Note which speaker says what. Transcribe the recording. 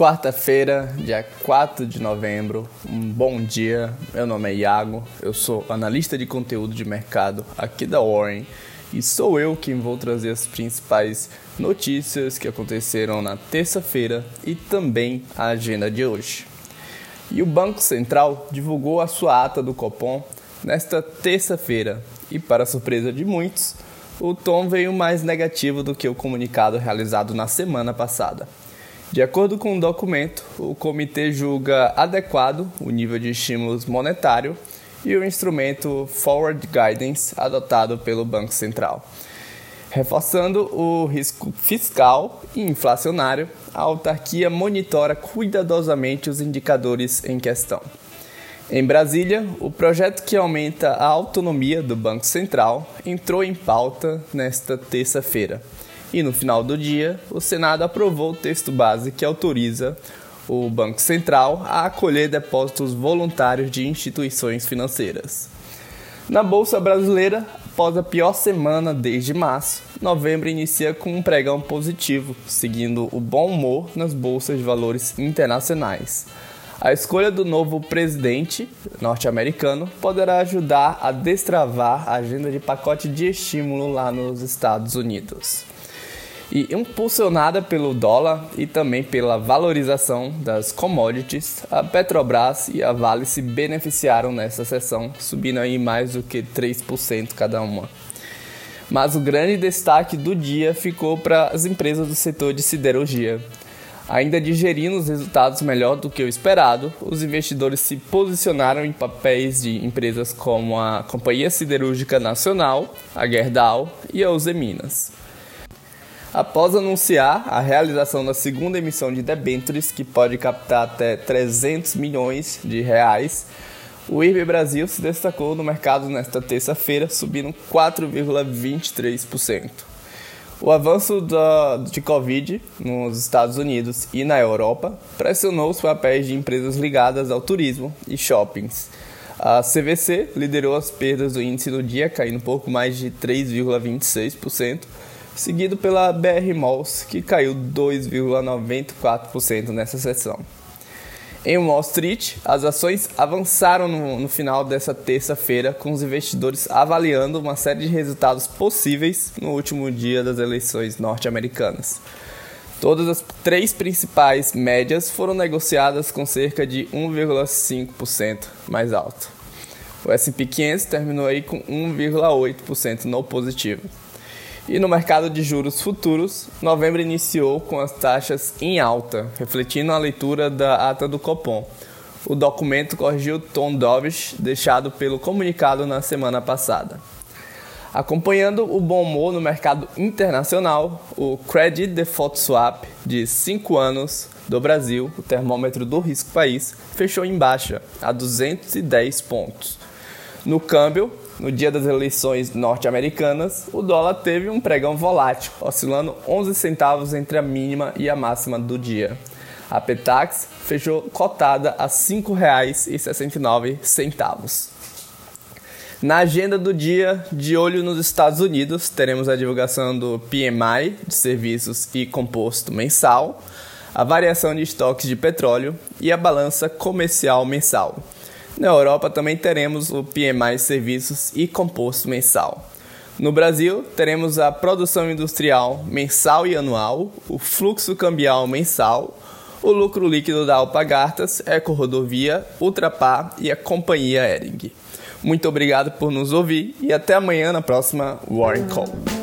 Speaker 1: Quarta-feira, dia 4 de novembro, um bom dia. Meu nome é Iago, eu sou analista de conteúdo de mercado aqui da Warren e sou eu quem vou trazer as principais notícias que aconteceram na terça-feira e também a agenda de hoje. E o Banco Central divulgou a sua ata do Copom nesta terça-feira e, para surpresa de muitos, o tom veio mais negativo do que o comunicado realizado na semana passada. De acordo com o documento, o comitê julga adequado o nível de estímulos monetário e o instrumento Forward Guidance adotado pelo Banco Central. Reforçando o risco fiscal e inflacionário, a autarquia monitora cuidadosamente os indicadores em questão. Em Brasília, o projeto que aumenta a autonomia do Banco Central entrou em pauta nesta terça-feira. E no final do dia, o Senado aprovou o texto base que autoriza o Banco Central a acolher depósitos voluntários de instituições financeiras. Na Bolsa Brasileira, após a pior semana desde março, novembro inicia com um pregão positivo, seguindo o bom humor nas bolsas de valores internacionais. A escolha do novo presidente norte-americano poderá ajudar a destravar a agenda de pacote de estímulo lá nos Estados Unidos. E impulsionada pelo dólar e também pela valorização das commodities, a Petrobras e a Vale se beneficiaram nessa sessão, subindo aí mais do que 3% cada uma. Mas o grande destaque do dia ficou para as empresas do setor de siderurgia. Ainda digerindo os resultados melhor do que o esperado, os investidores se posicionaram em papéis de empresas como a Companhia Siderúrgica Nacional, a Gerdau e a Uze Minas. Após anunciar a realização da segunda emissão de debêntures, que pode captar até 300 milhões de reais, o IRB Brasil se destacou no mercado nesta terça-feira, subindo 4,23%. O avanço da, de Covid nos Estados Unidos e na Europa pressionou os papéis de empresas ligadas ao turismo e shoppings. A CVC liderou as perdas do índice no dia, caindo um pouco mais de 3,26%, seguido pela BR Malls, que caiu 2,94% nessa sessão. Em Wall Street, as ações avançaram no, no final dessa terça-feira, com os investidores avaliando uma série de resultados possíveis no último dia das eleições norte-americanas. Todas as três principais médias foram negociadas com cerca de 1,5% mais alto. O S&P 500 terminou aí com 1,8% no positivo. E no mercado de juros futuros, novembro iniciou com as taxas em alta, refletindo a leitura da ata do Copom. O documento corrigiu o tom dovish deixado pelo comunicado na semana passada. Acompanhando o bom humor no mercado internacional, o Credit Default Swap de 5 anos do Brasil, o termômetro do risco país, fechou em baixa, a 210 pontos. No câmbio, no dia das eleições norte-americanas, o dólar teve um pregão volátil, oscilando 11 centavos entre a mínima e a máxima do dia. A Petax fechou cotada a R$ 5,69. Na agenda do dia, de olho nos Estados Unidos, teremos a divulgação do PMI de serviços e composto mensal, a variação de estoques de petróleo e a balança comercial mensal. Na Europa também teremos o PMI Serviços e Composto Mensal. No Brasil, teremos a produção industrial mensal e anual, o fluxo cambial mensal, o lucro líquido da Alpagartas, Eco Rodovia, Ultrapar e a Companhia Ering. Muito obrigado por nos ouvir e até amanhã na próxima Warren Call.